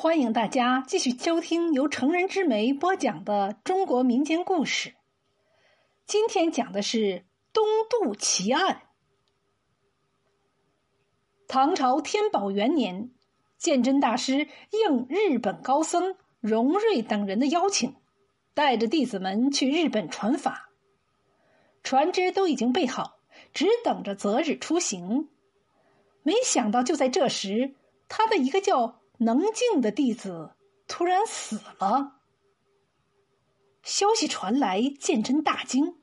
欢迎大家继续收听由成人之美播讲的中国民间故事。今天讲的是东渡奇案。唐朝天宝元年，鉴真大师应日本高僧荣瑞等人的邀请，带着弟子们去日本传法。船只都已经备好，只等着择日出行。没想到，就在这时，他的一个叫……能静的弟子突然死了。消息传来，鉴真大惊，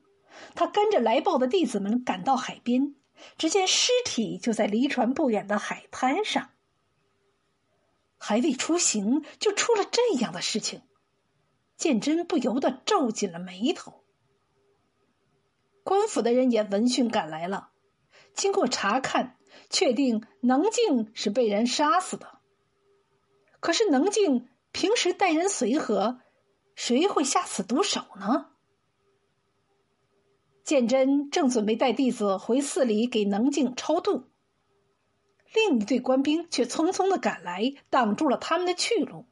他跟着来报的弟子们赶到海边，只见尸体就在离船不远的海滩上。还未出行，就出了这样的事情，鉴真不由得皱紧了眉头。官府的人也闻讯赶来了，经过查看，确定能静是被人杀死的。可是能静平时待人随和，谁会下此毒手呢？鉴真正准备带弟子回寺里给能静超度，另一队官兵却匆匆的赶来，挡住了他们的去路。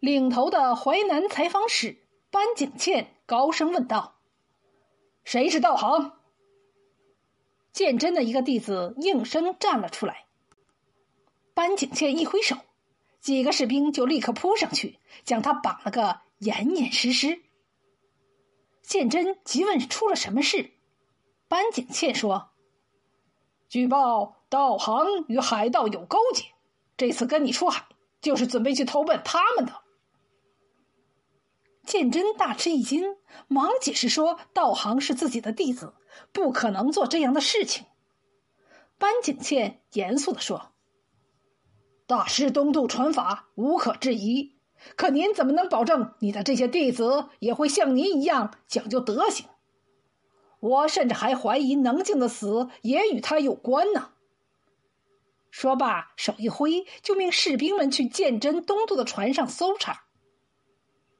领头的淮南采访使班景倩高声问道：“谁是道行？”鉴真的一个弟子应声站了出来。班景倩一挥手。几个士兵就立刻扑上去，将他绑了个严严实实。鉴真急问出了什么事，班景倩说：“举报道行与海盗有勾结，这次跟你出海就是准备去投奔他们的。”鉴真大吃一惊，忙解释说：“道行是自己的弟子，不可能做这样的事情。”班景倩严肃的说。大师东渡传法无可置疑，可您怎么能保证你的这些弟子也会像您一样讲究德行？我甚至还怀疑能静的死也与他有关呢。说罢，手一挥，就命士兵们去鉴真东渡的船上搜查。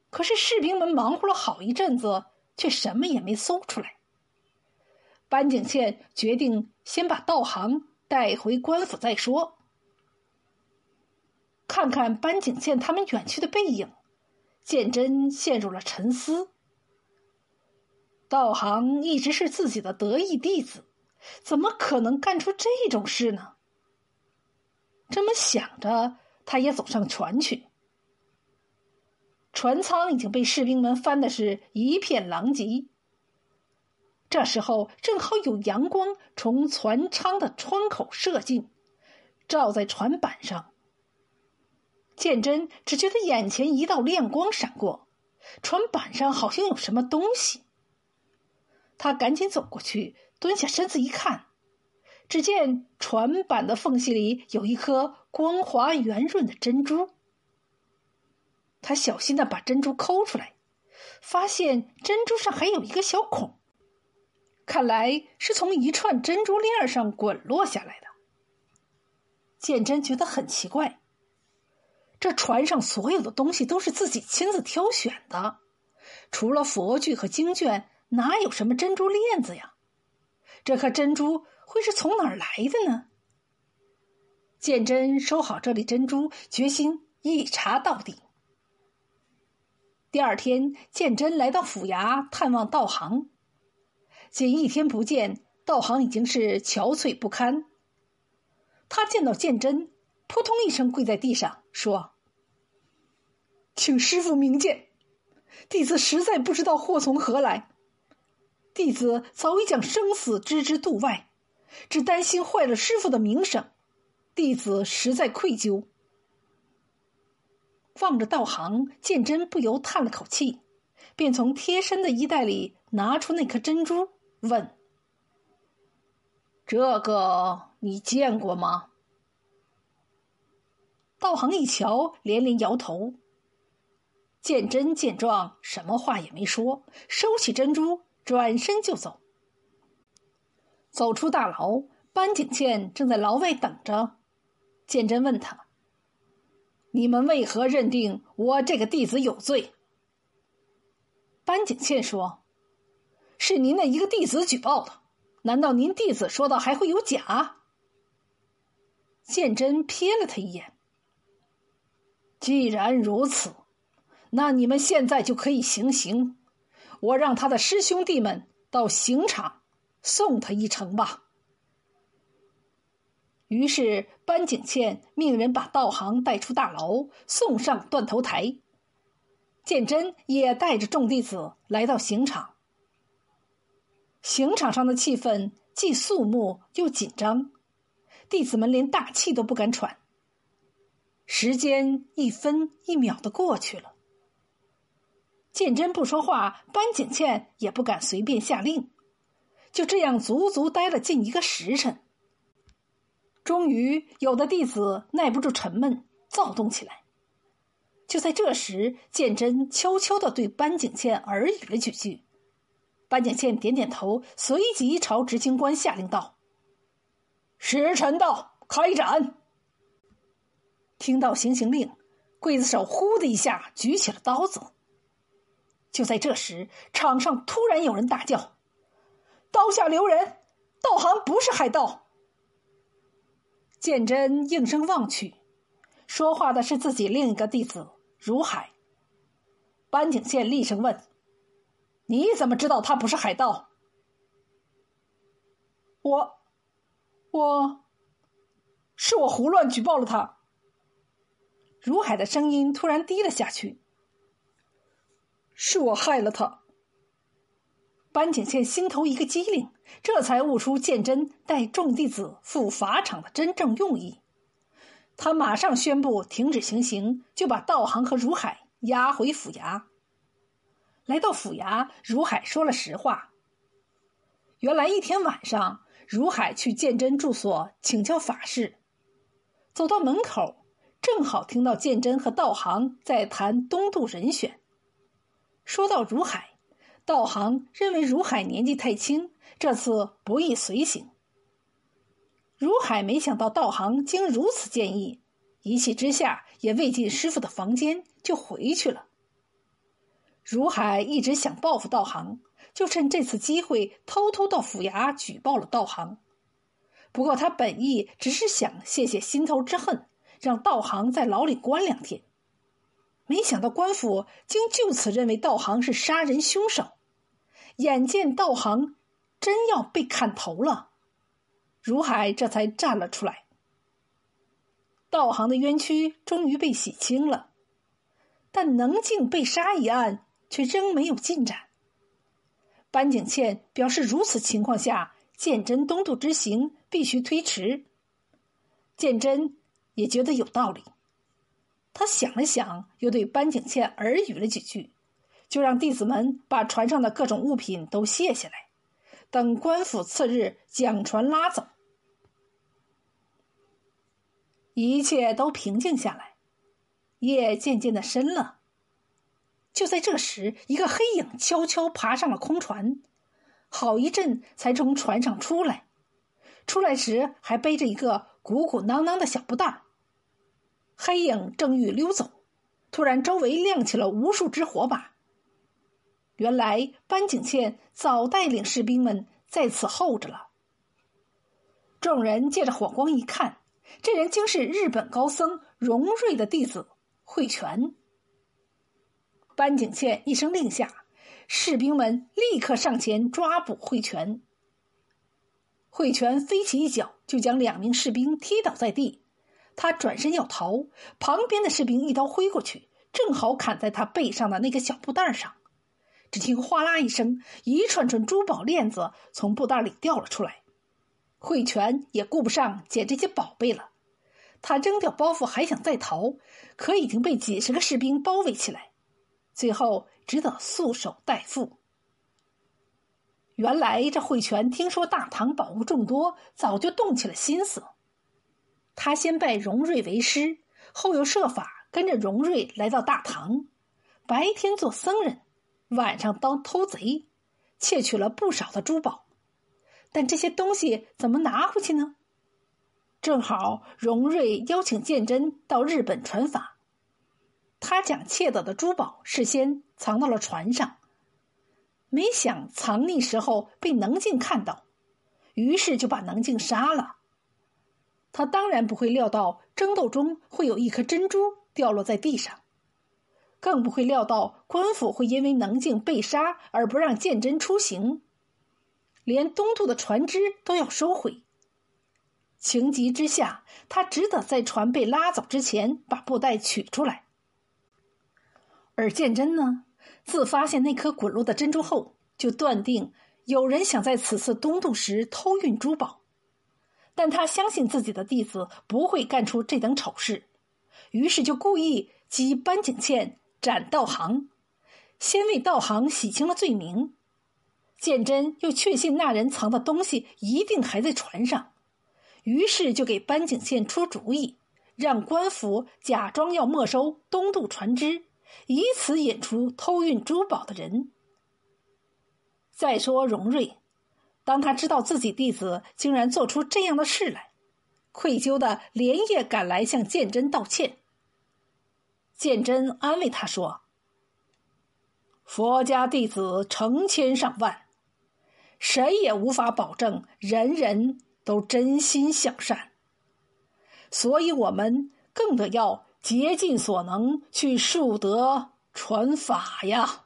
可是士兵们忙活了好一阵子，却什么也没搜出来。班景倩决定先把道行带回官府再说。看看班景倩他们远去的背影，鉴真陷入了沉思。道行一直是自己的得意弟子，怎么可能干出这种事呢？这么想着，他也走上船去。船舱已经被士兵们翻的是一片狼藉。这时候正好有阳光从船舱的窗口射进，照在船板上。鉴真只觉得眼前一道亮光闪过，船板上好像有什么东西。他赶紧走过去，蹲下身子一看，只见船板的缝隙里有一颗光滑圆润的珍珠。他小心的把珍珠抠出来，发现珍珠上还有一个小孔，看来是从一串珍珠链上滚落下来的。鉴真觉得很奇怪。这船上所有的东西都是自己亲自挑选的，除了佛具和经卷，哪有什么珍珠链子呀？这颗珍珠会是从哪儿来的呢？鉴真收好这粒珍珠，决心一查到底。第二天，鉴真来到府衙探望道行，仅一天不见，道行已经是憔悴不堪。他见到鉴真，扑通一声跪在地上，说。请师傅明鉴，弟子实在不知道祸从何来。弟子早已将生死置之度外，只担心坏了师傅的名声，弟子实在愧疚。望着道行，鉴真不由叹了口气，便从贴身的衣袋里拿出那颗珍珠，问：“这个你见过吗？”道行一瞧，连连摇头。鉴真见状，什么话也没说，收起珍珠，转身就走。走出大牢，班景倩正在牢外等着。鉴真问他：“你们为何认定我这个弟子有罪？”班景倩说：“是您的一个弟子举报的，难道您弟子说的还会有假？”鉴真瞥了他一眼。既然如此，那你们现在就可以行刑。我让他的师兄弟们到刑场送他一程吧。于是班景倩命人把道行带出大牢，送上断头台。鉴真也带着众弟子来到刑场。刑场上的气氛既肃穆又紧张，弟子们连大气都不敢喘。时间一分一秒的过去了，鉴真不说话，班景倩也不敢随便下令，就这样足足待了近一个时辰。终于，有的弟子耐不住沉闷，躁动起来。就在这时，鉴真悄悄的对班景倩耳语了几句。班景倩点点头，随即朝执行官下令道：“时辰到，开斩！”听到行刑令，刽子手呼的一下举起了刀子。就在这时，场上突然有人大叫：“刀下留人！道行不是海盗！”鉴真应声望去，说话的是自己另一个弟子如海。班景宪厉声问：“你怎么知道他不是海盗？”“我，我，是我胡乱举报了他。”如海的声音突然低了下去。是我害了他。班景倩心头一个机灵，这才悟出鉴真带众弟子赴法场的真正用意。他马上宣布停止行刑，就把道行和如海押回府衙。来到府衙，如海说了实话。原来一天晚上，如海去鉴真住所请教法事，走到门口。正好听到鉴真和道行在谈东渡人选。说到如海，道行认为如海年纪太轻，这次不宜随行。如海没想到道行竟如此建议，一气之下也未进师傅的房间就回去了。如海一直想报复道行，就趁这次机会偷偷到府衙举报了道行。不过他本意只是想泄泄心头之恨。让道行在牢里关两天，没想到官府竟就此认为道行是杀人凶手。眼见道行真要被砍头了，如海这才站了出来。道行的冤屈终于被洗清了，但能静被杀一案却仍没有进展。班景倩表示，如此情况下，鉴真东渡之行必须推迟。鉴真。也觉得有道理，他想了想，又对班景倩耳语了几句，就让弟子们把船上的各种物品都卸下来，等官府次日将船拉走。一切都平静下来，夜渐渐的深了。就在这时，一个黑影悄悄爬上了空船，好一阵才从船上出来，出来时还背着一个鼓鼓囊囊的小布袋。黑影正欲溜走，突然周围亮起了无数只火把。原来班景倩早带领士兵们在此候着了。众人借着火光一看，这人竟是日本高僧荣瑞的弟子慧泉。班景倩一声令下，士兵们立刻上前抓捕慧泉。慧泉飞起一脚，就将两名士兵踢倒在地。他转身要逃，旁边的士兵一刀挥过去，正好砍在他背上的那个小布袋上。只听哗啦一声，一串串珠宝链子从布袋里掉了出来。慧泉也顾不上捡这些宝贝了，他扔掉包袱还想再逃，可已经被几十个士兵包围起来，最后只得束手待缚。原来这慧泉听说大唐宝物众多，早就动起了心思。他先拜荣瑞为师，后又设法跟着荣瑞来到大唐，白天做僧人，晚上当偷贼，窃取了不少的珠宝。但这些东西怎么拿回去呢？正好荣瑞邀请鉴真到日本传法，他将窃到的珠宝事先藏到了船上，没想藏匿时候被能静看到，于是就把能静杀了。他当然不会料到争斗中会有一颗珍珠掉落在地上，更不会料到官府会因为能静被杀而不让鉴真出行，连东渡的船只都要收回。情急之下，他只得在船被拉走之前把布袋取出来。而鉴真呢，自发现那颗滚落的珍珠后，就断定有人想在此次东渡时偷运珠宝，但他相信自己的弟子不会干出这等丑事，于是就故意激班景倩斩道行，先为道行洗清了罪名。鉴真又确信那人藏的东西一定还在船上，于是就给班景倩出主意，让官府假装要没收东渡船只。以此引出偷运珠宝的人。再说荣瑞，当他知道自己弟子竟然做出这样的事来，愧疚的连夜赶来向鉴真道歉。鉴真安慰他说：“佛家弟子成千上万，谁也无法保证人人都真心向善，所以我们更得要。”竭尽所能去树德传法呀。